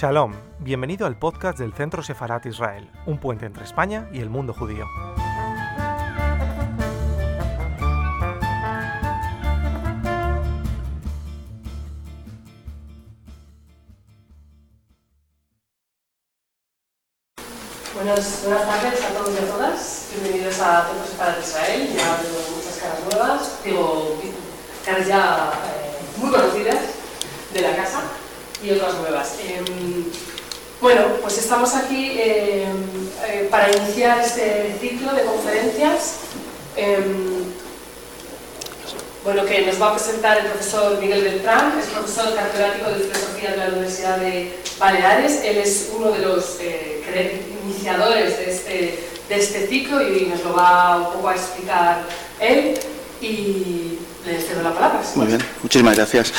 Shalom, bienvenido al podcast del Centro Sefarat Israel, un puente entre España y el mundo judío. Buenas, tardes a todos y a todas. Bienvenidos a Centro Sefarat Israel. Ya veo muchas caras nuevas, digo, caras ya eh, muy conocidas de la casa y otras nuevas. Em, bueno, pues estamos aquí em, eh, para iniciar este ciclo de conferencias. em, bueno, que nos va a presentar el profesor Miguel Beltrán, es profesor catedrático de Filosofía de la Universidad de Baleares. Él es uno de los eh, iniciadores de este, de este ciclo y nos lo va un poco a explicar él. Y le cedo la palabra. Muy bien, muchísimas gracias.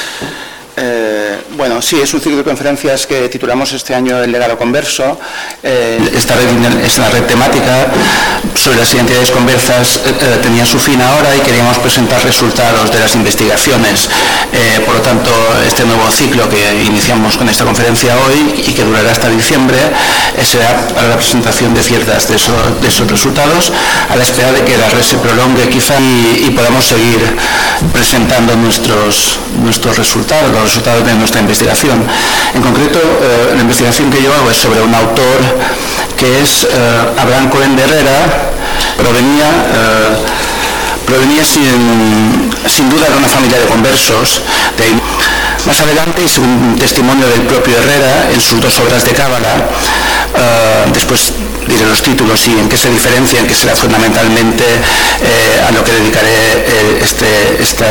Eh, bueno, sí, es un ciclo de conferencias que titulamos este año El legado converso. Eh, esta, red, esta red temática sobre las identidades conversas eh, eh, tenía su fin ahora y queríamos presentar resultados de las investigaciones. Por lo tanto, este nuevo ciclo que iniciamos con esta conferencia hoy y que durará hasta diciembre será para la presentación de ciertas de esos resultados a la espera de que la red se prolongue quizá y, y podamos seguir presentando nuestros, nuestros resultados, resultados de nuestra investigación. En concreto, eh, la investigación que yo hago es sobre un autor que es eh, Abraham Cohen de Herrera, provenía, eh, provenía sin, sin duda de una familia de conversos, más adelante hice un testimonio del propio Herrera en sus dos obras de Cábala. Después diré los títulos y en qué se diferencian, que será fundamentalmente eh, a lo que dedicaré este- esta,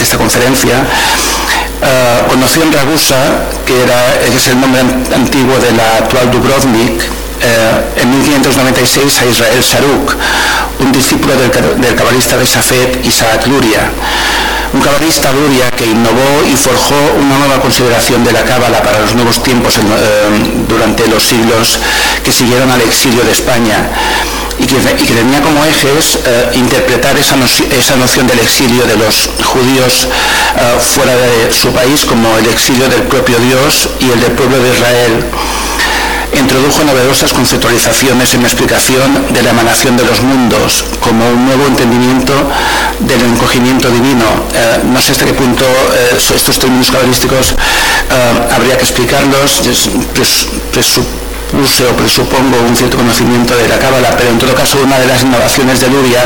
esta conferencia. Eh, conoció en Ragusa, que, era, es el nombre an- antiguo de la actual Dubrovnik, eh, en 1596 a Israel Saruk, un discípulo del, ca- del cabalista de Safed, Isaac Luria. Un cabalista Luria que innovó y forjó una nueva consideración de la cábala para los nuevos tiempos eh, durante los siglos que siguieron al exilio de España y que, tenía como ejes eh, interpretar esa, esa noción del exilio de los judíos eh, fuera de su país como el exilio del propio Dios y el del pueblo de Israel introdujo novedosas conceptualizaciones en la explicación de la emanación de los mundos como un nuevo entendimiento del encogimiento divino. Eh, no sé hasta qué punto eh, estos términos cabalísticos habría que explicarlos. Presupuse o presupongo un cierto conocimiento de la cábala, pero en todo caso una de las innovaciones de Luria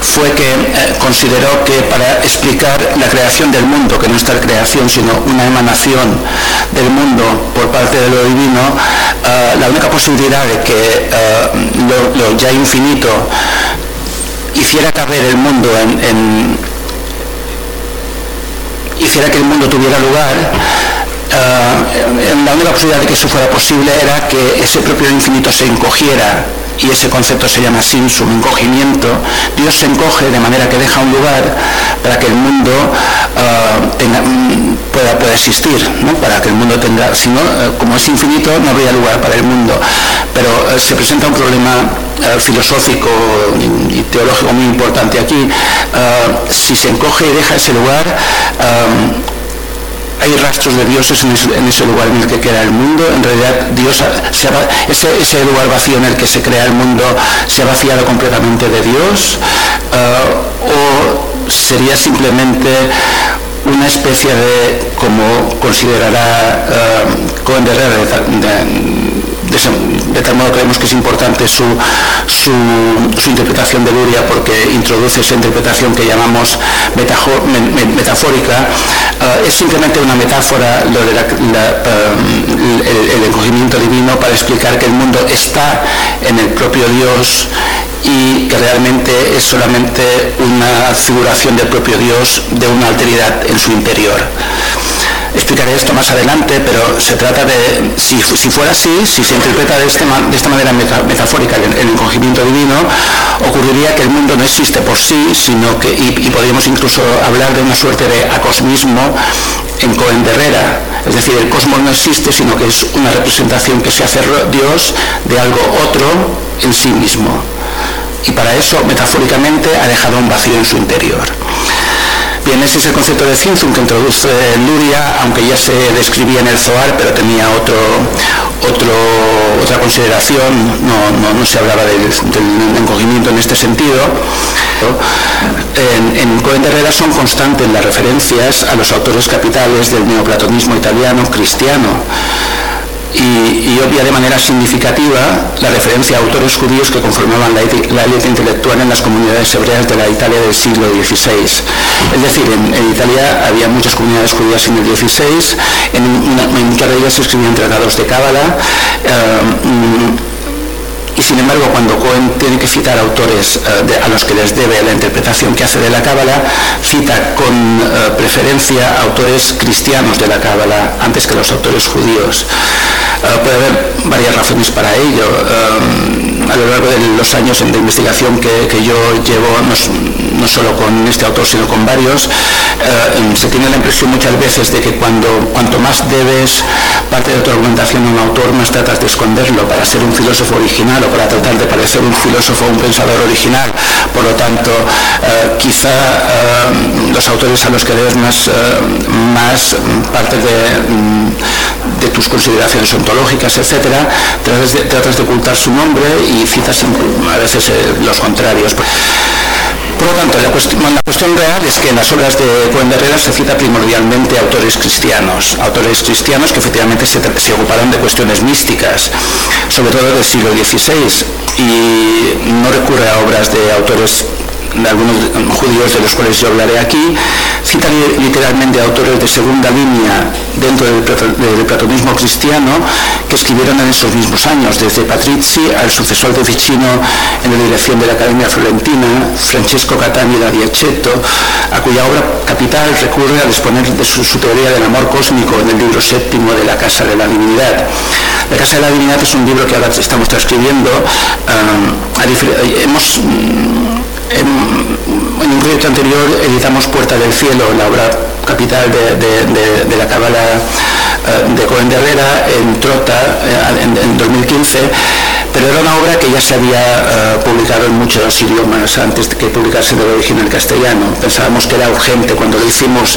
fue que eh, consideró que para explicar la creación del mundo, que no es tal creación, sino una emanación del mundo por parte de lo divino, eh, la única posibilidad de que eh, lo, ya infinito hiciera caber el mundo en, hiciera que el mundo tuviera lugar, eh, la única posibilidad de que eso fuera posible era que ese propio infinito se encogiera y ese concepto se llama simsum, encogimiento. Dios se encoge de manera que deja un lugar para que el mundo eh, mm, pueda, pueda existir, ¿no? para que el mundo tenga, eh, como es infinito, no habría lugar para el mundo. Pero se presenta un problema filosófico y, teológico muy importante aquí. Si se encoge y deja ese lugar, hay rastros de dioses en ese, lugar en el que queda el mundo. En realidad, Dios se ha ese, ese lugar vacío en el que se crea el mundo se ha vaciado completamente de Dios. eh, o sería simplemente una especie de, como considerará eh, Cohen de de de- de tal modo creemos que es importante su, su, interpretación de Luria porque introduce esa interpretación que llamamos metafórica. Eh, es simplemente una metáfora lo eh, el, el encogimiento divino para explicar que el mundo está en el propio Dios y que realmente es solamente una figuración del propio Dios de una alteridad en su interior. Explicaré esto más adelante, pero se trata de, si, fuera así, si se interpreta de, este esta manera meta- metafórica el, encogimiento divino, ocurriría que el mundo no existe por sí, sino que, y, podríamos incluso hablar de una suerte de acosmismo en Cohen de Herrera. Es decir, el cosmos no existe, sino que es una representación que se hace Dios de algo otro en sí mismo. Y para eso, metafóricamente, ha dejado un vacío en su interior. Bien, ese es el concepto de Zinzum que introduce Luria, aunque ya se describía en el Zohar, pero tenía otro, otra consideración, no, se hablaba del, encogimiento en este sentido. En, en Cohen Herrera son constantes las referencias a los autores capitales del neoplatonismo italiano cristiano y, obvia de manera significativa la referencia a autores judíos que conformaban la, élite intelectual en las comunidades hebreas de la Italia del siglo XVI. Es decir, en, Italia había muchas comunidades judías en el XVI, en, muchas de ellas se escribían tratados de Cábala. Eh, y sin embargo cuando Cohen tiene que citar autores eh, a los que les debe la interpretación que hace de la Cábala, cita con eh, preferencia autores cristianos de la Cábala antes que los autores judíos. Eh, puede haber varias razones para ello. a lo largo de los años de investigación que, yo llevo, no, solo con este autor, sino con varios, se tiene la impresión muchas veces de que cuando, cuanto más debes parte de tu argumentación a un autor, más tratas de esconderlo para ser un filósofo original para tratar de parecer un filósofo o un pensador original. Por lo tanto, eh, quizá eh, los autores a los que lees más, eh, parte de, de, tus consideraciones ontológicas, etcétera, tratas de, ocultar su nombre y citas a veces los contrarios. Por lo tanto, la cuestión, real es que en las obras de Cohen de Herrera se cita primordialmente autores cristianos, autores cristianos que efectivamente se, se ocuparon de cuestiones místicas, sobre todo del siglo XVI, y no recurre a obras de autores de algunos judíos de los cuales yo hablaré aquí, cita literalmente autores de segunda línea dentro del, platonismo cristiano que escribieron en esos mismos años, desde Patrizzi al sucesor de Ficino en la dirección de la Academia Florentina, Francesco Catani da Diacetto, a cuya obra capital recurre a disponer de su, teoría del amor cósmico en el libro séptimo de la Casa de la Divinidad. La Casa de la Divinidad es un libro que ahora estamos transcribiendo. Ah, hemos en, un proyecto anterior editamos Puerta del Cielo, la obra capital de, la Cábala eh, de Cohen de Herrera en Trota eh, en, 2015, pero era una obra que ya se había eh, publicado en muchos idiomas antes de que publicarse el original castellano. Pensábamos que era urgente cuando lo hicimos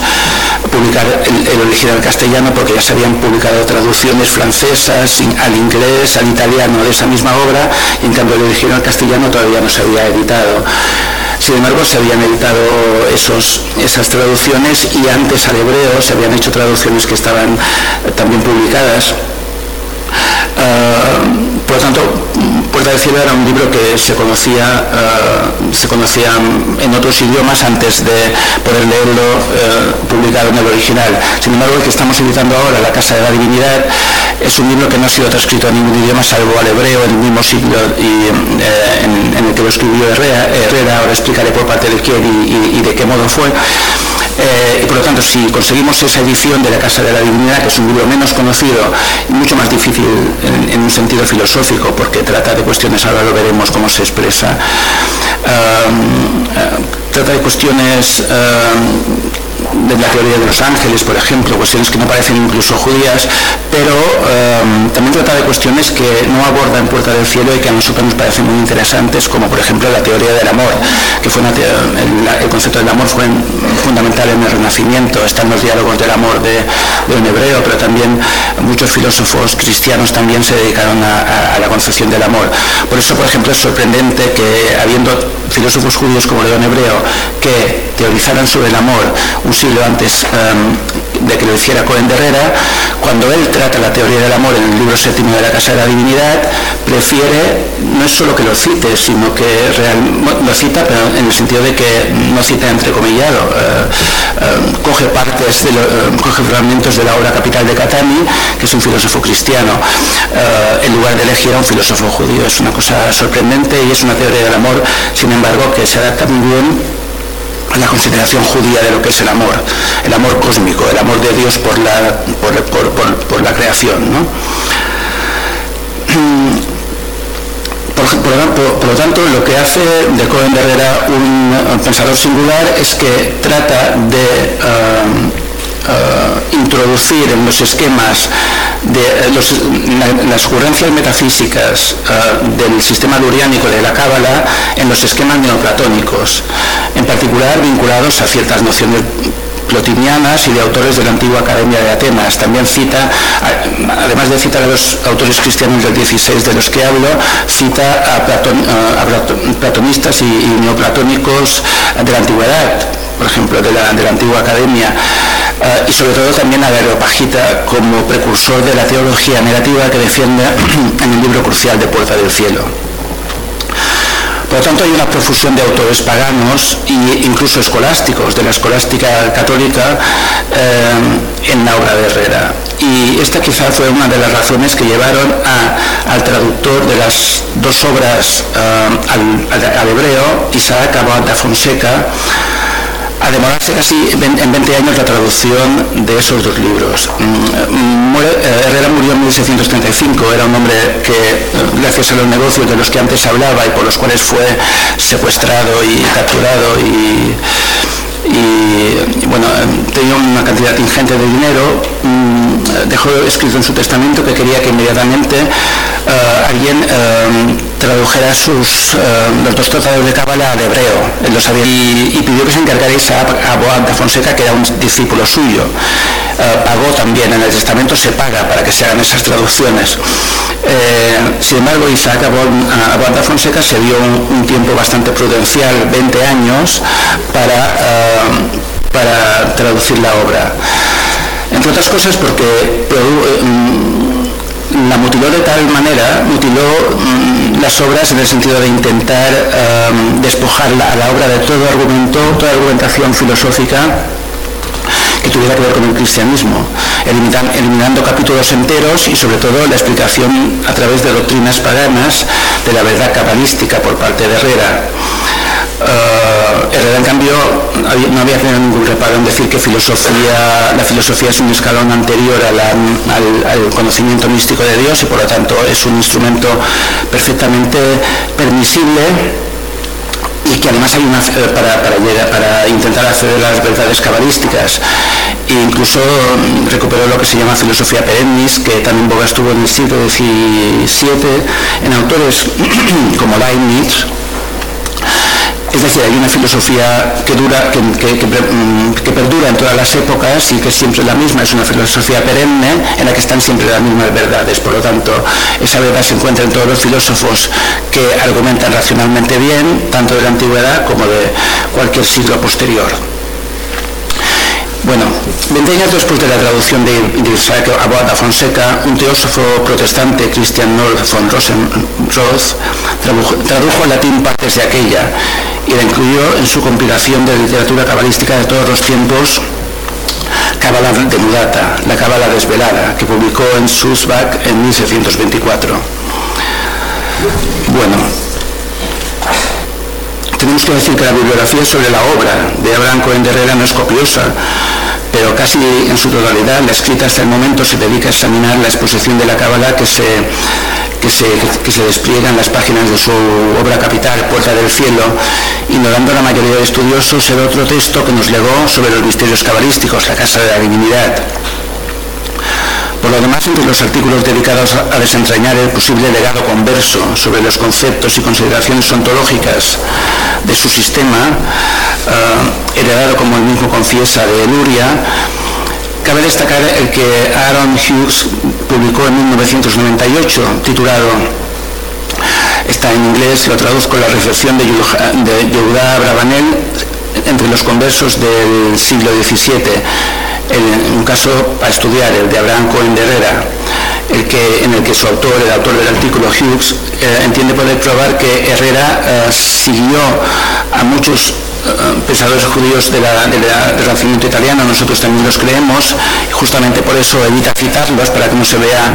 publicar el, original castellano porque ya se habían publicado traducciones francesas al inglés, al italiano de esa misma obra y en cambio el original castellano todavía no se había editado. Sin embargo, se habían editado esos, esas traducciones y antes al hebreo se habían hecho traducciones que estaban también publicadas. Ah, por lo tanto, Puerta del Cielo era un libro que se conocía, ah, se conocía en otros idiomas antes de poder leerlo eh, publicado en el original. Sin embargo, el que estamos editando ahora, La Casa de la Divinidad, es un libro que no ha sido transcrito en ningún idioma salvo al hebreo en el mismo siglo y, eh, en, el que lo escribió. Herrera ahora explicaré por parte de quién y de qué modo fue. Eh, y por lo tanto, si conseguimos esa edición de la Casa de la Divinidad, que es un libro menos conocido y mucho más difícil en, un sentido filosófico, porque trata de cuestiones, ahora lo veremos cómo se expresa, eh, trata de cuestiones de la teoría de los ángeles, por ejemplo, cuestiones que no parecen incluso judías, pero em, también trata de cuestiones que no abordan Puerta del Cielo y que a nosotros nos parecen muy interesantes, como por ejemplo la teoría del amor, que fue el, concepto del amor fue fundamental en el Renacimiento, están los diálogos del amor de, un hebreo, pero también muchos filósofos cristianos también se dedicaron a, la concepción del amor. Por eso, por ejemplo, es sorprendente que habiendo filósofos judíos como León Hebreo que teorizaran sobre el amor un siglo antes em, de que lo hiciera Cohen de Herrera, cuando él trata la teoría del amor en el libro séptimo de la Casa de la Divinidad, prefiere no es solo que lo cite, sino que lo cita, pero en el sentido de que no cita entrecomillado, eh, em, coge partes, de em, coge fragmentos de la obra capital de Catani, que es un filósofo cristiano, eh, en lugar de elegir a un filósofo judío. Es una cosa sorprendente y es una teoría del amor, sin embargo, que se adapta muy bien a la consideración judía de lo que es el amor, el amor cósmico, el amor de Dios por la, por, la creación. ¿no? Por, lo tanto, lo que hace de Cohen Herrera un, pensador singular es que trata de um, uh, introducir en los esquemas de las ocurrencias metafísicas del sistema luriánico de la Cábala en los esquemas neoplatónicos, en particular vinculados a ciertas nociones plotinianas y de autores de la antigua Academia de Atenas. También cita, además de citar a los autores cristianos del 16 de los que hablo, cita a, platonistas y, neoplatónicos de la antigüedad, por ejemplo, de la, antigua Academia. Eh, y sobre todo también a Areopagita como precursor de la teología negativa que defiende en el libro crucial de Puerta del Cielo. Por lo tanto, hay una profusión de autores paganos e incluso escolásticos de la escolástica católica eh, en la obra de Herrera. Y esta quizá fue una de las razones que llevaron al traductor de las dos obras eh, al, hebreo, Isaac Abad Fonseca, a demorarse casi en 20 años la traducción de esos dos libros. Mm, eh, Herrera murió en 1635, era un hombre que, eh, gracias a los negocios de los que antes hablaba y por los cuales fue secuestrado y capturado y, bueno, tenía una cantidad ingente de dinero, mm, dejó escrito en su testamento que quería que inmediatamente eh, alguien tradujera sus, los dos tratados de Cábala al hebreo, él lo sabía, y, pidió que se encargarais a, Boab de Fonseca, que era un discípulo suyo. Eh, pagó también, en el testamento se paga para que se hagan esas traducciones. Eh, sin embargo, Isaac Boab de Fonseca se dio un, tiempo bastante prudencial, 20 años, para, eh, para traducir la obra. Entre otras cosas porque la mutiló de tal manera, mutiló mm, las obras en el sentido de intentar um, despojar a la obra de todo argumento, toda argumentación filosófica que tuviera que ver con el cristianismo, eliminando capítulos enteros y sobre todo la explicación a través de doctrinas paganas de la verdad cabalística por parte de Herrera. Uh, Herrera, en cambio, no había tenido ningún reparo en decir que la filosofía es un escalón anterior al, conocimiento místico de Dios y por lo tanto es un instrumento perfectamente permisible y que además hay una eh, para, para, intentar acceder a las verdades cabalísticas. E incluso mm, recuperó lo que se llama filosofía perennis, que también boga estuvo en el siglo XVII en autores como Leibniz, es decir, hay una filosofía mm, que, perdura en todas las épocas y que es siempre la misma, es una filosofía perenne en la que están siempre las mismas verdades. Por lo tanto, esa verdad se encuentra en todos los filósofos que argumentan racionalmente bien, tanto de la antigüedad como de cualquier siglo posterior. Bueno, 20 años después de la traducción de, Isaac Abad Fonseca, un teósofo protestante, Christian North von Rosenroth, tradujo al latín partes de aquella y la incluyó en su compilación de literatura cabalística de todos los tiempos, Cábala Denudata, la Cábala Desvelada, que publicó en Sulzbach en 1624. Bueno, tenemos que decir que la bibliografía sobre la obra de Abraham Cohen de Herrera no es copiosa, pero casi en su totalidad la escrita hasta el momento se dedica a examinar la exposición de la Cábala que se, que se, que se despliega en las páginas de su obra capital, Puerta del Cielo, ignorando la mayoría de estudiosos el otro texto que nos legó sobre los misterios cabalísticos, la Casa de la Divinidad. Por lo demás, entre los artículos dedicados a desentrañar el posible legado converso sobre los conceptos y consideraciones ontológicas de su sistema, eh, heredado, como él mismo confiesa, de Eluria, cabe destacar el que Aaron Hughes publicó en 1998, titulado está en inglés, lo traduzco, la reflexión de Yehuda Brabanel entre los conversos del siglo XVII en un caso a estudiar, el de Abraham Cohen de Herrera, el que, en el que su autor, el autor del artículo Hughes, eh, entiende poder probar que Herrera eh, siguió a muchos pensadores judíos del Renacimiento italiano, nosotros también los creemos, y justamente por eso evita citarlos para que no se vea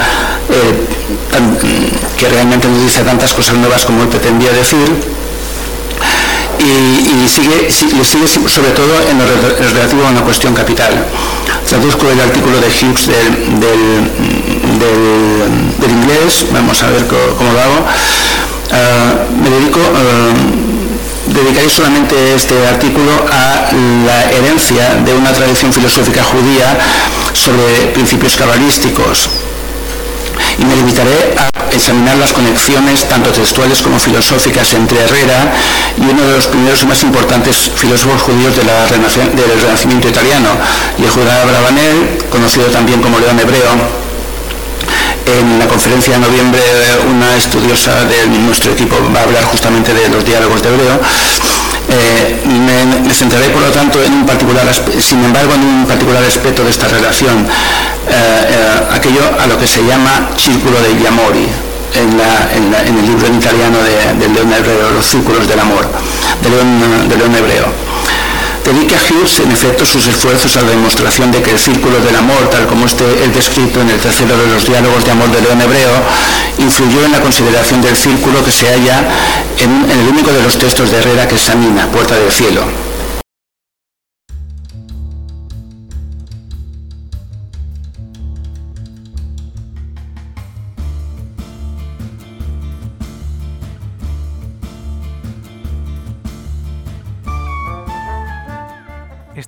que realmente nos dice tantas cosas nuevas como él pretendía decir y, sigue, sigue, sobre todo en lo relativo a una cuestión capital. Traduzco el artículo de Hughes del, del, inglés, vamos a ver cómo, lo hago. Ah, me dedico, uh, dedicaré solamente este artículo a la herencia de una tradición filosófica judía sobre principios cabalísticos. Y me limitaré a examinar las conexiones tanto textuales como filosóficas entre Herrera y uno de los primeros y más importantes filósofos judíos del Renacimiento italiano, Yehuda Brabanel, conocido también como León Hebreo, en la conferencia de noviembre una estudiosa de nuestro equipo va a hablar justamente de los diálogos de Hebreo. Eh, me, centraré por lo tanto en un particular, sin embargo, en un particular aspecto de esta relación, eh, eh, aquello a lo que se llama círculo de Yamori, en, el libro en italiano de, León Hebreo, Los Círculos del Amor, de León, de León Hebreo. Dedica Hughes, en efecto, sus esfuerzos a la demostración de que el círculo del amor, tal como este es descrito en el tercero de los diálogos de amor de León Hebreo, influyó en la consideración del círculo que se halla en, en el único de los textos de Herrera que examina, Puerta del Cielo.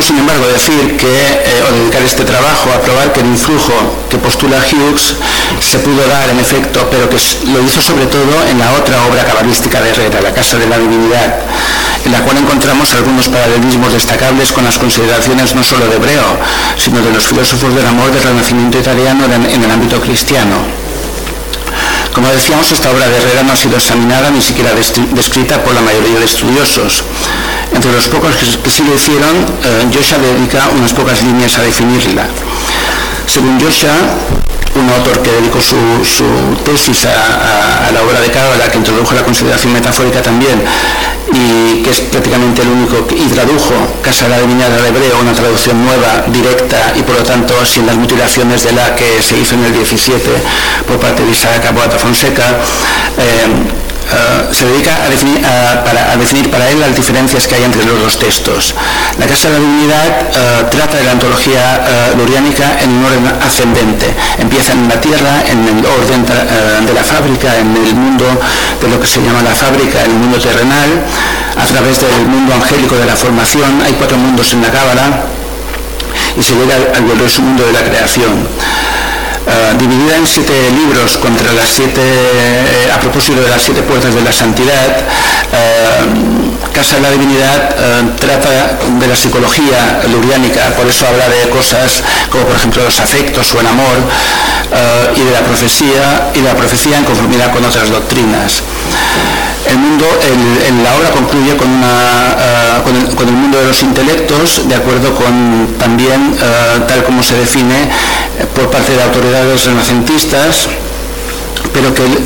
Sin embargo, decir que, eh, o dedicar este trabajo a probar que el influjo que postula Hughes se pudo dar en efecto, pero que lo hizo sobre todo en la otra obra cabalística de Herrera, La Casa de la Divinidad, en la cual encontramos algunos paralelismos destacables con las consideraciones no solo de Hebreo, sino de los filósofos del amor del Renacimiento italiano en el ámbito cristiano. Como decíamos, esta obra de Herrera no ha sido examinada ni siquiera descrita por la mayoría de estudiosos. Entre los pocos que sí lo hicieron, eh, dedica unas pocas líneas a definirla. Según Joshua, un autor que dedicó su, tesis a, la obra de Cábala, que introdujo la consideración metafórica también, y que es prácticamente el único que y tradujo Casa de la Divinidad al hebreo, una traducción nueva, directa, y por lo tanto sin las mutilaciones de la que se hizo en el 17 por parte de Isaac Aboata Fonseca. Eh, eh, se dedica a definir, para, definir, para, él las diferencias que hay entre los dos textos. La Casa de la Divinidad eh, trata de la antología uh, luriánica en un orden ascendente. Empieza en la tierra, en el orden de la fábrica, en el mundo de lo que se llama la fábrica, el mundo terrenal, a través del mundo angélico de la formación. Hay cuatro mundos en la Cábala y se llega al glorioso mundo de la creación. Eh, dividida en siete libros contra las siete, eh, a propósito de las siete puertas de la santidad, eh, Casa de la Divinidad trata de la psicología luriánica, por eso habla de cosas como por ejemplo los afectos o el amor, y de la profecía, y la profecía en conformidad con otras doctrinas. El mundo, la obra concluye con, una, con, el, mundo de los intelectos, de acuerdo con también, tal como se define por parte de autoridades renacentistas, pero que eh,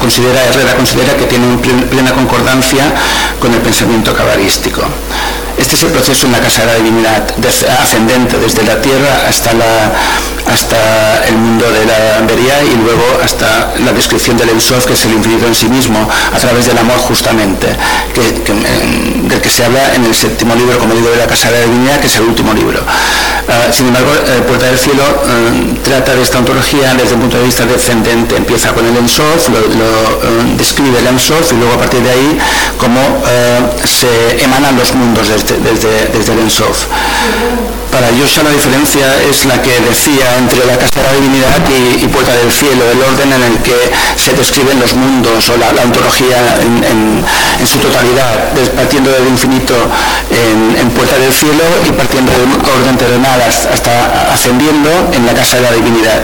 considera, Herrera considera que tiene plena concordancia con el pensamiento cabalístico. Este es el proceso en la casa de la divinidad, ascendente desde la tierra hasta, la, hasta el mundo de la Ambería y luego hasta la descripción del Ensof, que es el infinito en sí mismo, a través del amor justamente, que, del que se habla en el séptimo libro, como digo, de la casa de la divinidad, que es el último libro. Ah, sin embargo, eh, Puerta del Cielo eh, trata de esta ontología desde un punto de vista descendente. Empieza con el Ensof, lo, eh, describe el Ensof y luego a partir de ahí cómo se emanan los mundos desde el Ensof. Para Joshua la diferencia es la que decía entre la Casa de la Divinidad y, Puerta del Cielo, el orden en el que se describen los mundos o la, ontología en, su totalidad, partiendo del infinito en, Puerta del Cielo y partiendo del orden terrenal hasta ascendiendo en la Casa de la Divinidad.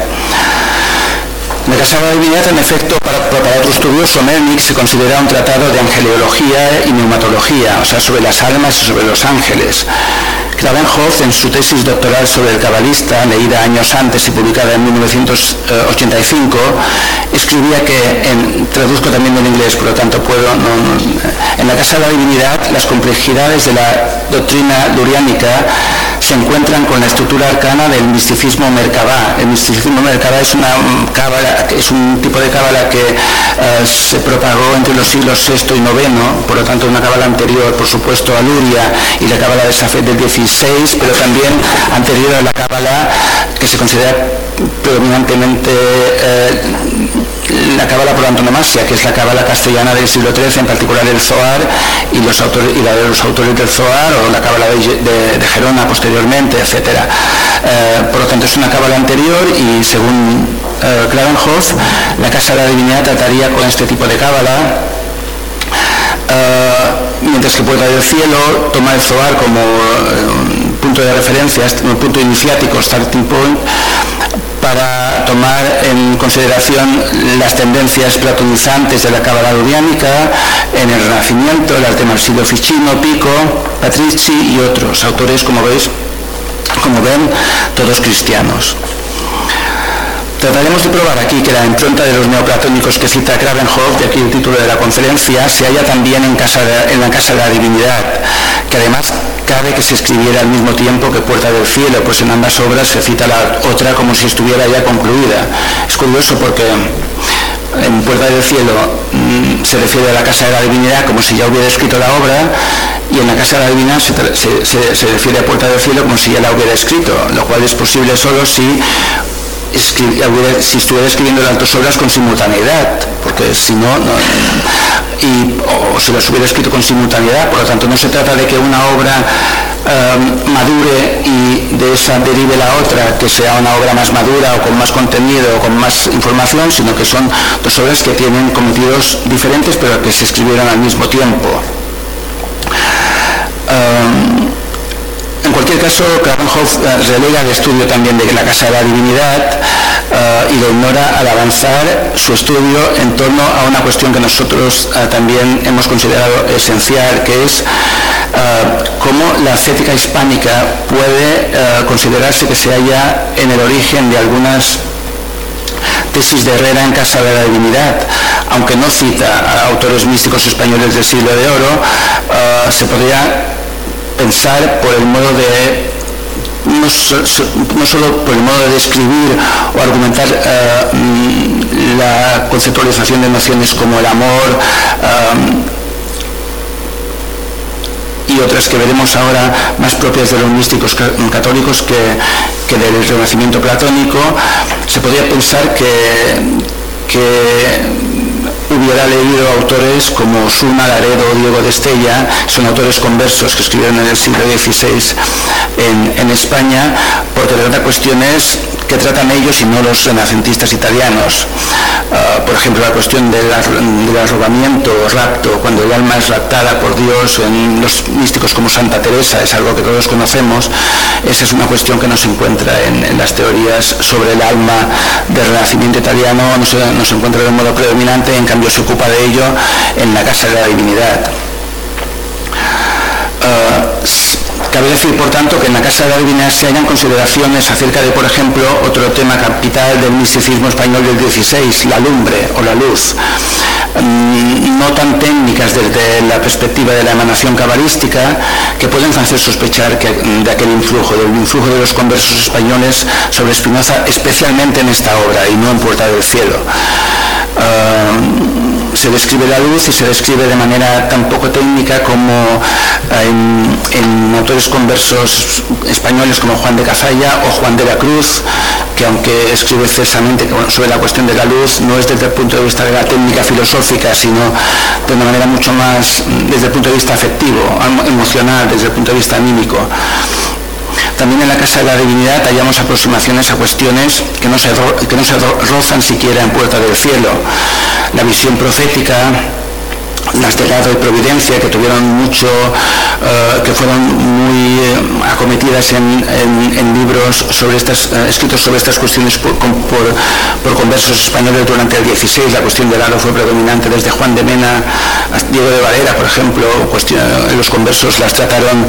La Casa de la Divinidad, en efecto, para, otro estudioso, Melnick, se considera un tratado de angeleología y neumatología, o sea, sobre las almas y sobre los ángeles. Klavenhoff, en su tesis doctoral sobre el cabalista, leída años antes y publicada en 1985, escribía que, traduzco también en inglés, por lo tanto puedo, en la Casa de la Divinidad, las complejidades de la doctrina luriánica se encuentran con la estructura arcana del misticismo Merkabah. El misticismo Merkabah es, una cábala, es un tipo de cábala que eh, se propagó entre los siglos VI y IX, por lo tanto una cábala anterior, por supuesto, a Luria y la cábala de Safed del XVI, pero también anterior a la cábala que se considera predominantemente eh, la cábala por antonomasia, que es la cábala castellana del siglo XIII, en particular el Zohar y, los autores, y la de los autores del Zohar, o la cábala de, Gerona posteriormente, etc. Eh, por lo tanto, es una cábala anterior y según eh, la Casa de la Divinidad trataría con este tipo de cábala. Eh, mientras que Puerta del Cielo toma el Zohar como un punto de referencia, un punto iniciático, starting point, para tomar en consideración las tendencias platonizantes de la cábala en el Renacimiento, las de Marsilio Ficino, Pico, Patrici y otros autores, como veis, como ven, todos cristianos. Trataremos de probar aquí que la impronta de los neoplatónicos que cita Kravenhoff, de aquí el título de la conferencia, se halla también en, la Casa de la Divinidad, que además cabe que se escribiera al mismo tiempo que Puerta del Cielo, pues en ambas obras se cita la otra como si estuviera ya concluida. Es curioso porque en Puerta del Cielo mm, se refiere a la Casa de la Divinidad como si ya hubiera escrito la obra y en la Casa de la Divinidad se refiere a Puerta del Cielo como si ya la hubiera escrito, lo cual es posible solo si si estuviera escribiendo las dos obras con simultaneidad, porque si no, y, o si las hubiera escrito con simultaneidad, por lo tanto no se trata de que una obra em, madure y de esa derive la otra, que sea una obra más madura o con más contenido o con más información, sino que son dos obras que tienen cometidos diferentes pero que se escribieron al mismo tiempo. Em, cualquier caso, Klavenhoff eh, relega el estudio también de la Casa de la Divinidad eh, y lo ignora al avanzar su estudio en torno a una cuestión que nosotros eh, también hemos considerado esencial, que es cómo la ascética hispánica puede considerarse que se halla en el origen de algunas tesis de Herrera en Casa de la Divinidad, aunque no cita a autores místicos españoles del siglo de oro, se podría pensar por el modo de no, solo por el modo de describir o argumentar eh, la conceptualización de nociones como el amor eh, y otras que veremos ahora más propias de los místicos católicos que, que del renacimiento platónico, se podría pensar que, que hubiera leído autores como Suma, Laredo o Diego de Estella, son autores conversos que escribieron en el siglo XVI en, España, porque trata cuestiones que tratan ellos y no los renacentistas italianos. Ah, por ejemplo, la cuestión del, arrobamiento o rapto, cuando el alma es raptada por Dios, en los místicos como Santa Teresa, es algo que todos conocemos, esa es una cuestión que no se encuentra en, las teorías sobre el alma del renacimiento italiano, no se, no se encuentra de modo predominante, en cambio se ocupa de ello en la Casa de la Divinidad. Uh, cabe decir, por tanto, que en la Casa de Divinidad se hayan consideraciones acerca de, por ejemplo, otro tema capital del misticismo español del XVI, la lumbre o la luz. Mm, no tan técnicas desde la perspectiva de la emanación cabalística que pueden hacer sospechar que, de aquel influjo, del influjo de los conversos españoles sobre Spinoza, especialmente en esta obra y no en Puerta del Cielo. Se describe la luz y se describe de manera tan poco técnica como eh, en, autores conversos españoles como Juan de Cazalla o Juan de la Cruz, que aunque escribe cesamente sobre la cuestión de la luz, no es desde el punto de vista de la técnica filosófica, sino de una manera mucho más desde el punto de vista afectivo, emocional, desde el punto de vista anímico. También en la Casa de la Divinidad hallamos aproximaciones a cuestiones que no se, que no se rozan siquiera en Puerta del Cielo. La visión profética, las de lado y providencia que tuvieron mucho, eh, que fueron muy eh, acometidas en, libros sobre estas, eh, escritos sobre estas cuestiones por, conversos españoles durante el XVI. La cuestión del aro fue predominante desde Juan de Mena a Diego de Valera, por ejemplo. los conversos las trataron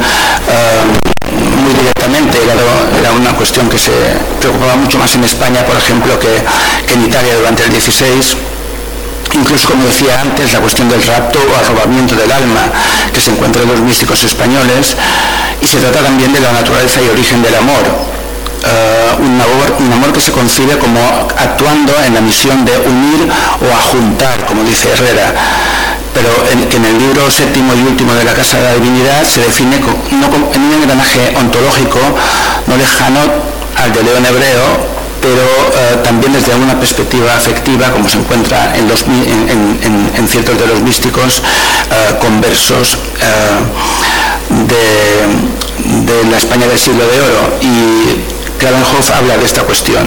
muy directamente. Era, una cuestión que se preocupaba mucho más en España, por ejemplo, que, que en Italia durante el XVI incluso como decía antes, la cuestión del rapto o arrobamiento del alma que se encuentra en los místicos españoles y se trata también de la naturaleza y origen del amor. Eh, un, amor, un amor que se concibe como actuando en la misión de unir o ajuntar, como dice Herrera, pero en, que en el libro séptimo y último de la Casa de la Divinidad se define en un engranaje ontológico no lejano al de León Hebreo, pero eh, también desde una perspectiva afectiva, como se encuentra en, ciertos de los místicos eh, conversos eh, de, la España del siglo de oro. Y Klavenhoff habla de esta cuestión.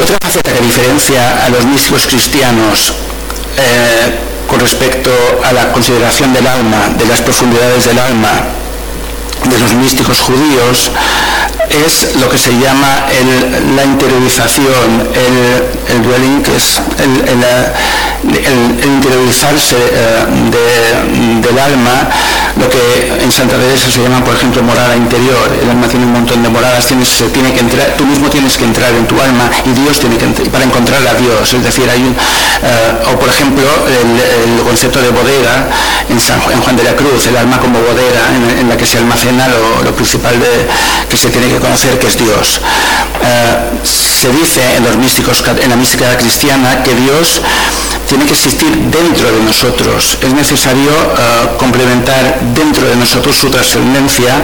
Otra faceta que diferencia a los místicos cristianos con respecto a la consideración del alma, de las profundidades del alma, de los místicos judíos, es lo que se llama la interiorización, el, dwelling, que es el, interiorizarse eh, del alma, lo que en Santa Teresa se llama, por ejemplo, morada interior. El alma tiene un montón de moradas, tienes, tiene que entrar, tú mismo tienes que entrar en tu alma y Dios tiene que para encontrar a Dios. Es decir, hay un, eh, o por ejemplo, el, concepto de bodega en, San, Juan de la Cruz, el alma como bodega en, la que se almacena lo, principal de, que se tiene que conocer, que es Dios. Eh, se dice en los místicos, en la mística cristiana, que Dios tiene que existir dentro de nosotros. Es necesario eh, complementar dentro de nosotros su trascendencia,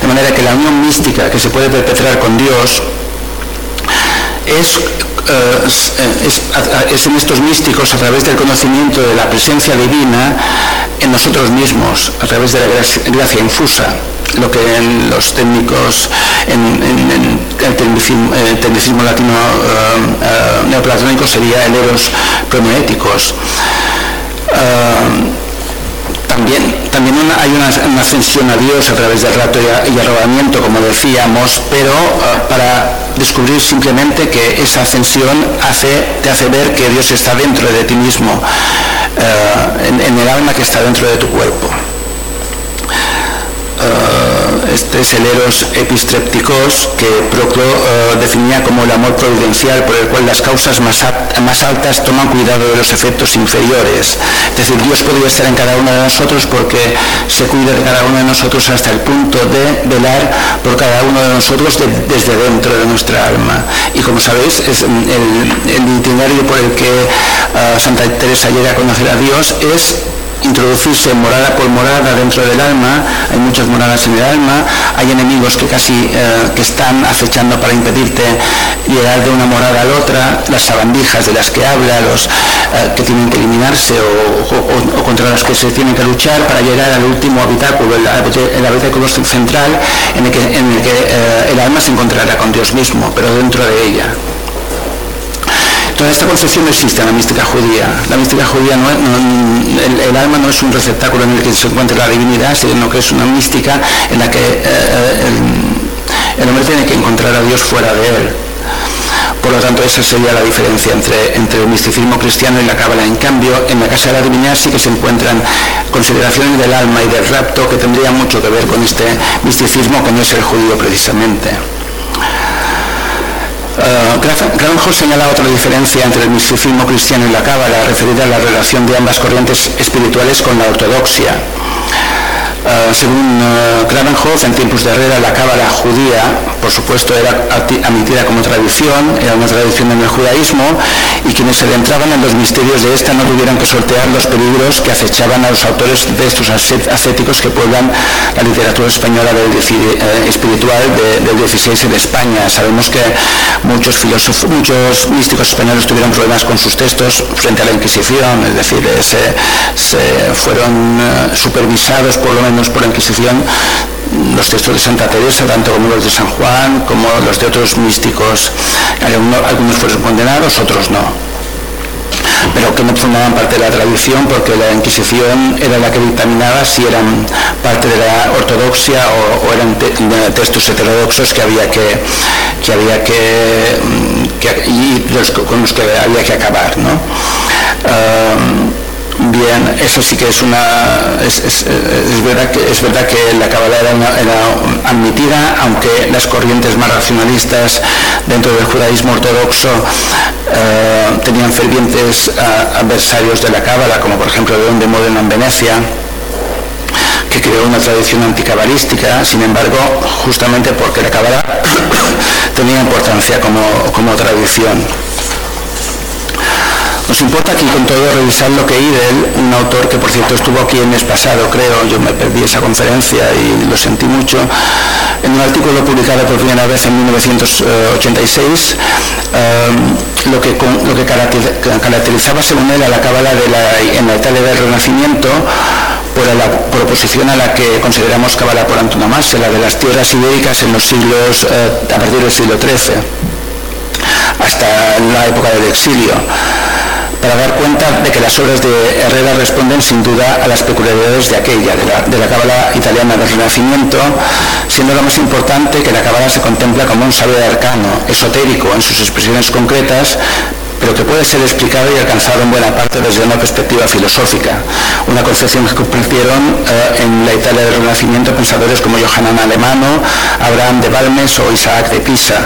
de manera que la unión mística que se puede perpetrar con Dios eh, es, en estos místicos a través del conocimiento de la presencia divina en nosotros mismos, a través de la gracia infusa lo que en los técnicos, en, el tecnicismo, latino eh, eh, neoplatónico sería el eros pronoéticos. Eh, también, también hay una, ascensión a Dios a través del rato y, arrobamiento, como decíamos, pero para descubrir simplemente que esa ascensión hace, te hace ver que Dios está dentro de ti mismo, en el alma que está dentro de tu cuerpo. Eh, este es el eros epistrépticos que Proclo eh, definía como el amor providencial por el cual las causas más, más, altas toman cuidado de los efectos inferiores. Es decir, Dios podría estar en cada uno de nosotros porque se cuida de cada uno de nosotros hasta el punto de velar por cada uno de nosotros desde dentro de nuestra alma. Y como sabéis, es el, el itinerario por el que eh, Santa Teresa llega a conocer a Dios es introducirse morada por morada dentro del alma, hay muchas moradas en el alma, hay enemigos que casi eh, que están acechando para impedirte llegar de una morada a la otra, las sabandijas de las que habla, los eh, que tienen que eliminarse o, contra las que se tienen que luchar para llegar al último habitáculo, el, habitáculo central en el que, eh, el alma se encontrará con Dios mismo, pero dentro de ella. Toda esta concepción no existe en la mística judía. La mística judía, no, el, alma no es un receptáculo en el que se encuentra la divinidad, sino que es una mística en la que eh, eh, el, hombre tiene que encontrar a Dios fuera de él. Por lo tanto, esa sería la diferencia entre, entre el misticismo cristiano y la cábala. En cambio, en la Casa de la Divinidad sí que se encuentran consideraciones del alma y del rapto que tendrían mucho que ver con este misticismo que no es el judío precisamente. Uh, señala otra diferencia entre el misticismo cristiano y la cábala, referida a la relación de ambas corrientes espirituales con la ortodoxia. Eh, según uh, en tiempos de Herrera, la cábala judía, por supuesto, era admitida como tradición, era una tradición en el judaísmo, y quienes se adentraban en los misterios de esta no tuvieran que sortear los peligros que acechaban a los autores de estos ascéticos que pueblan la literatura española del, eh, espiritual del 16 en España. Sabemos que muchos filósofos, muchos místicos españoles tuvieron problemas con sus textos frente a la Inquisición, es decir, se, fueron supervisados por lo menos por la Inquisición los textos de Santa Teresa, tanto como los de San Juan, como los de otros místicos. Algunos, fueron condenados, otros no pero que no formaban parte de la tradición porque la Inquisición era la que dictaminaba si eran parte de la ortodoxia o, eran textos heterodoxos que había que, que había que, mm, y con los que había que acabar. ¿no? Bien, eso sí que es una. Es, verdad, que, es verdad que la Kabbalah era, admitida, aunque las corrientes más racionalistas dentro del judaísmo ortodoxo eh, tenían fervientes adversarios de la Kabbalah, como por ejemplo León de Modena en Venecia que creó una tradición anticabalística, sin embargo, justamente porque la Kabbalah tenía importancia como, como tradición. Nos importa aquí con todo revisar lo que Idel, un autor que por cierto estuvo aquí el mes pasado, creo, yo me perdí esa conferencia y lo sentí mucho, en un artículo publicado por primera vez en 1986, eh, lo, que, lo que caracterizaba según él a la cábala de la, en la Italia del Renacimiento por la oposición a la que consideramos cábala por antonomasia, la de las tierras ibéricas en los siglos, eh, a partir del siglo XIII, hasta la época del exilio para dar cuenta de que las obras de Herrera responden sin duda a las peculiaridades de aquella, de la, cábala italiana del Renacimiento, siendo lo más importante que la cábala se contempla como un saber arcano, esotérico en sus expresiones concretas, pero que puede ser explicado y alcanzado en buena parte desde una perspectiva filosófica, una concepción que compartieron eh, en la Italia del Renacimiento pensadores como Johanan Alemano, Abraham de Balmes o Isaac de Pisa.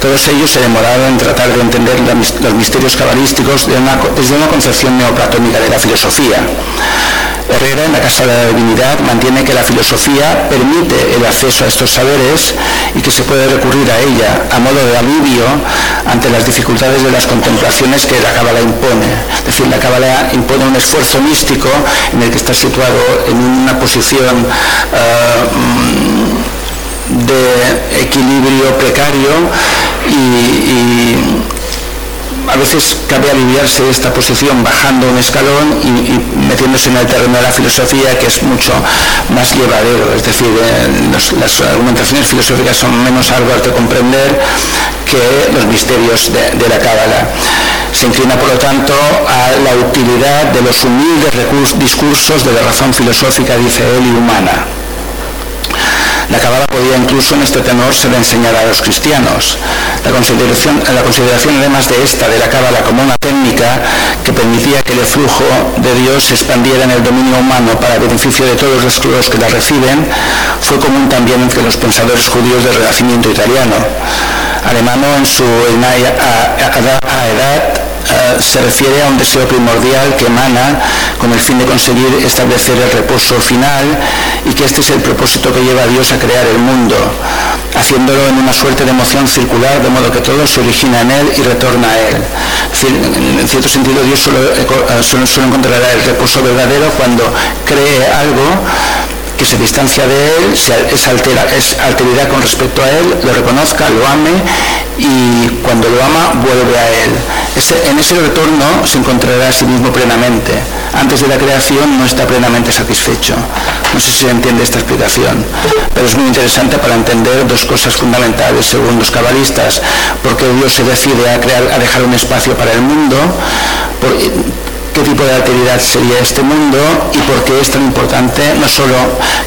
Todos ellos se demoraron en tratar de entender los misterios cabalísticos desde una concepción neoplatónica de la filosofía. Herrera, en la Casa de la Divinidad, mantiene que la filosofía permite el acceso a estos saberes y que se puede recurrir a ella a modo de alivio ante las dificultades de las contemplaciones que la Cábala impone. Es decir, la Cábala impone un esfuerzo místico en el que está situado en una posición eh, de equilibrio precario y a veces cabe aliviarse de esta posición bajando un escalón y, metiéndose en el terreno de la filosofía que es mucho más llevadero, es decir, eh, las argumentaciones filosóficas son menos algo de comprender que los misterios de, de la cábala. Se inclina, por lo tanto, a la utilidad de los humildes discursos de la razón filosófica, dice él, y humana. La Cábala podía incluso en este tenor ser enseñada a los cristianos. La consideración, además de esta, de la Cábala, como una técnica que permitía que el flujo de Dios se expandiera en el dominio humano para beneficio de todos los que la reciben, fue común también entre los pensadores judíos del Renacimiento italiano. Alemano en su edad eh, se refiere a un deseo primordial que emana con el fin de conseguir establecer el reposo final y que este es el propósito que lleva a Dios a crear el mundo, haciéndolo en una suerte de emoción circular, de modo que todo se origina en Él y retorna a Él. en cierto sentido, Dios solo, eh, solo encontrará el reposo verdadero cuando cree algo que se distancia de él, es, altera, es alteridad con respecto a él, lo reconozca, lo ame y cuando lo ama vuelve a él. en ese retorno se encontrará a sí mismo plenamente. Antes de la creación no está plenamente satisfecho. No sé si se entiende esta explicación, pero es muy interesante para entender dos cosas fundamentales según los cabalistas. Porque Dios se decide a, crear, a dejar un espacio para el mundo, qué tipo de alteridad sería este mundo y por qué es tan importante no solo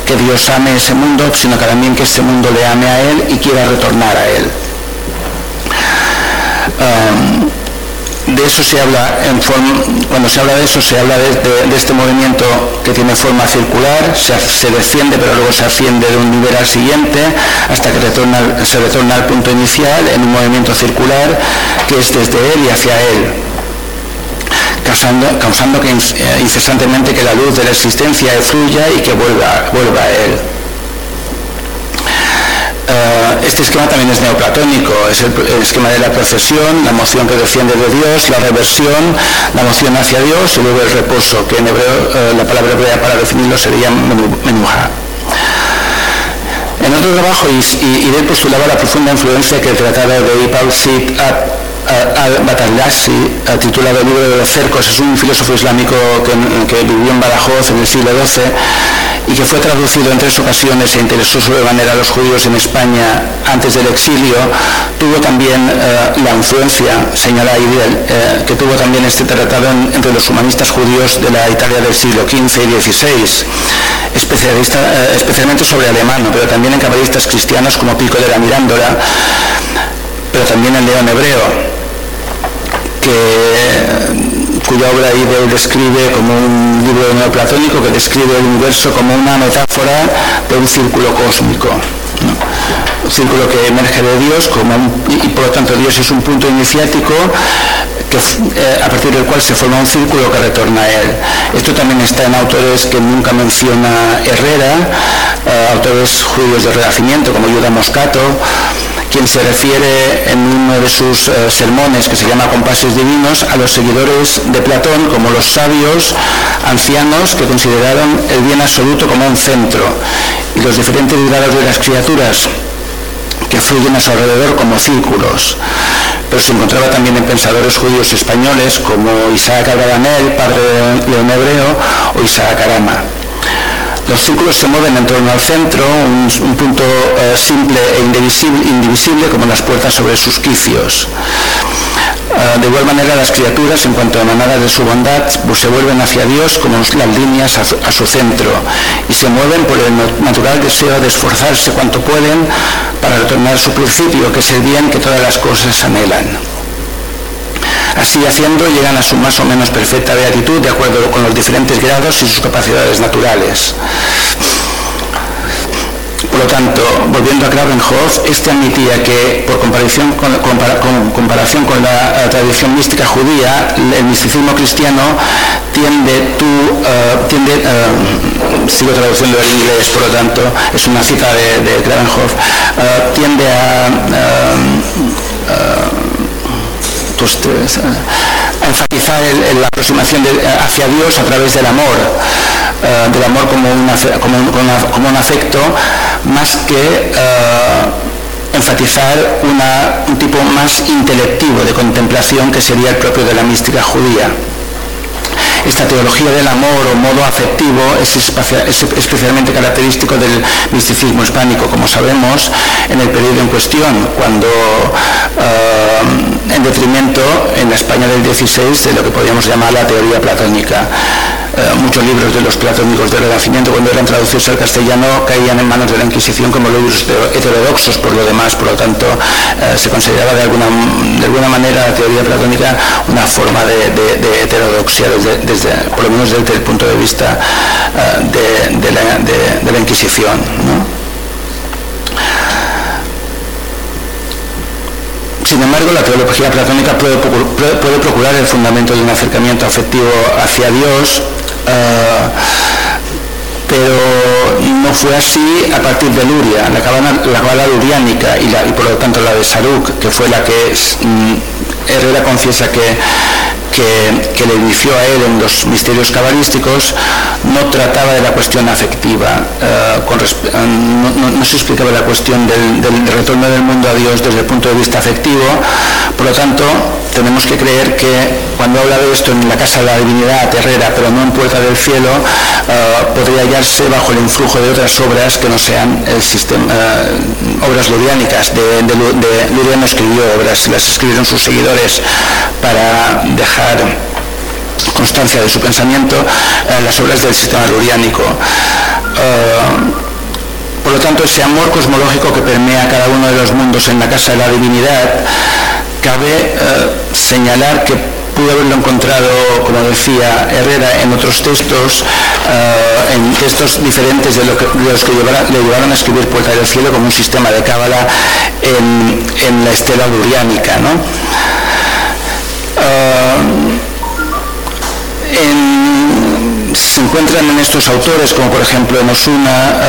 que Dios ame ese mundo, sino que también que este mundo le ame a Él y quiera retornar a Él. De eso se habla, cuando se habla de eso, se habla de, este movimiento que tiene forma circular, se, desciende pero luego se asciende de un nivel al siguiente hasta que se retorna al punto inicial en un movimiento circular que es desde él y hacia él causando, que, eh, incesantemente que la luz de la existencia fluya y que vuelva, vuelva a él. Eh, este esquema también es neoplatónico, es el, esquema de la procesión, la moción que desciende de Dios, la reversión, la moción hacia Dios y luego el reposo, que en hebreo, eh, la palabra hebrea para definirlo sería menuja. En otro trabajo, y, y, postulaba la profunda influencia que el tratado de Ipal al titulado El libro de los cercos, es un filósofo islámico que, vivió en Badajoz en el siglo XII y que fue traducido en tres ocasiones e interesó sobremanera a los judíos en España antes del exilio, tuvo también eh, la influencia, señala Idel, eh, que tuvo también este tratado entre los humanistas judíos de la Italia del siglo XV y XVI, especialista, eh, especialmente sobre alemán, pero también en cabalistas cristianos como Pico de la Mirándola, pero también en león hebreo que cuya obra Ide describe como un libro neoplatónico que describe el universo como una metáfora de un círculo cósmico. Un círculo que emerge de Dios como y por lo tanto Dios es un punto iniciático que, eh, a partir del cual se forma un círculo que retorna a él. Esto también está en autores que nunca menciona Herrera, eh, autores judíos de Renacimiento como Yuda Moscato, quien se refiere en uno de sus eh, sermones que se llama Compases Divinos a los seguidores de Platón como los sabios ancianos que consideraron el bien absoluto como un centro y los diferentes grados de las criaturas que fluyen a su alrededor como círculos. Pero se encontraba también en pensadores judíos españoles como Isaac Abravanel, padre de León Hebreo, o Isaac Arama. Los círculos se mueven en torno al centro, un, punto eh, simple e indivisible, como las puertas sobre sus quicios. Eh, de igual manera, las criaturas, en cuanto a de su bondad, pues, se vuelven hacia Dios como las líneas a su, centro y se mueven por el natural deseo de esforzarse cuanto pueden para retornar a su principio, que es el bien que todas las cosas anhelan. Así haciendo llegan a su más o menos perfecta beatitud de acuerdo con los diferentes grados y sus capacidades naturales. Por lo tanto, volviendo a Gravenhof, este admitía que, por comparación con, comparación con la tradición mística judía, el misticismo cristiano tiende, tú, eh, uh, sigo traduciendo el inglés, por lo tanto, es una cita de, de uh, tiende a pues, a enfatizar la aproximación hacia Dios a través del amor, eh, del amor como, como, un afecto, más que eh, enfatizar un tipo más intelectivo de contemplación que sería el propio de la mística judía. Esta teología del amor o modo afectivo es, especialmente característico del misticismo hispánico, como sabemos, en el periodo en cuestión, cuando eh, en detrimento en la España del XVI de lo que podríamos llamar la teoría platónica. Eh, muchos libros de los platónicos del Renacimiento, cuando eran traducidos al castellano, caían en manos de la Inquisición como libros heterodoxos, por lo demás, por lo tanto, eh, se consideraba de alguna, de alguna manera la teoría platónica una forma de, heterodoxia, desde, por lo menos desde el punto de vista eh, de, la, Inquisición. Sin embargo, la teología platónica puede, puede, procurar el fundamento de un acercamiento afectivo hacia Dios pero no fue así a partir de Luria, la cabala, luriánica y, por lo tanto la de Saruk, que fue la que mm, Herrera confiesa que que, le inició a él en los misterios cabalísticos no trataba de la cuestión afectiva, eh, eh, no, se explicaba la cuestión del, retorno del mundo a Dios desde el punto de vista afectivo, por lo tanto tenemos que creer que cuando habla de esto en la casa de la divinidad terrera, pero no en puerta del cielo, eh, podría hallarse bajo el influjo de otras obras que no sean el sistema, obras luriánicas. De, de, escribió obras, las escribieron sus seguidores para dejar constancia de su pensamiento en las obras del sistema luriánico. Eh, por lo tanto, ese amor cosmológico que permea cada uno de los mundos en la casa de la divinidad, cabe eh, señalar que pudo haberlo encontrado, como decía Herrera, en otros textos, eh, en textos diferentes de, los que le llevaron a escribir Puerta del Cielo como un sistema de cábala en, la estela luriánica. ¿no? se encuentran en estos autores, como por ejemplo en Osuna,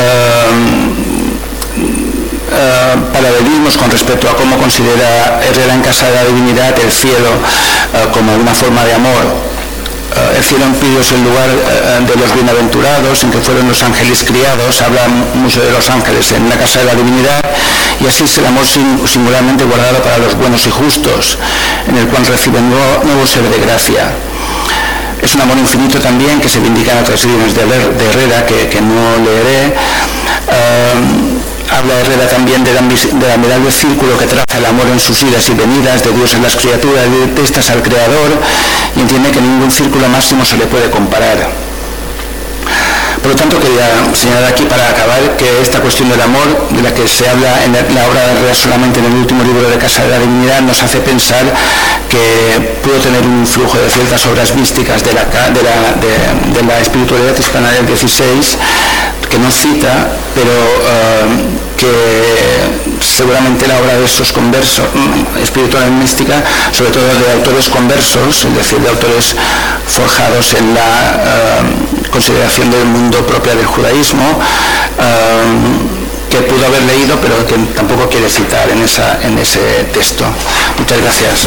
eh, eh, paralelismos con respecto a cómo considera Herrera en Casa de la Divinidad el cielo eh, como una forma de amor. el cielo en Pido es el lugar de los bienaventurados, en que fueron los ángeles criados, habla mucho de los ángeles en la Casa de la Divinidad, y así es el amor singularmente guardado para los buenos y justos, en el cual reciben nuevo, nuevo ser de gracia. Es un amor infinito también que se vindica en otras líneas de, Herrera que, no leeré. Habla Herrera también de la, de del círculo que traza el amor en sus idas y venidas, de Dios en las criaturas, de estas al Creador, y entiende que ningún círculo máximo se le puede comparar. Por lo tanto, quería señalar aquí para acabar que esta cuestión del amor, de la que se habla en la obra de solamente en el último libro de Casa de la Divinidad, nos hace pensar que pudo tener un flujo de ciertas obras místicas de la, de la, espiritualidad hispana del XVI, que no cita, pero eh, que seguramente la obra de estos conversos, espiritual mística, sobre todo de autores conversos, es decir, de autores forjados en la eh, consideración del mundo propia del judaísmo, eh, que pudo haber leído, pero que tampoco quiere citar en, esa, en ese texto. Muchas gracias.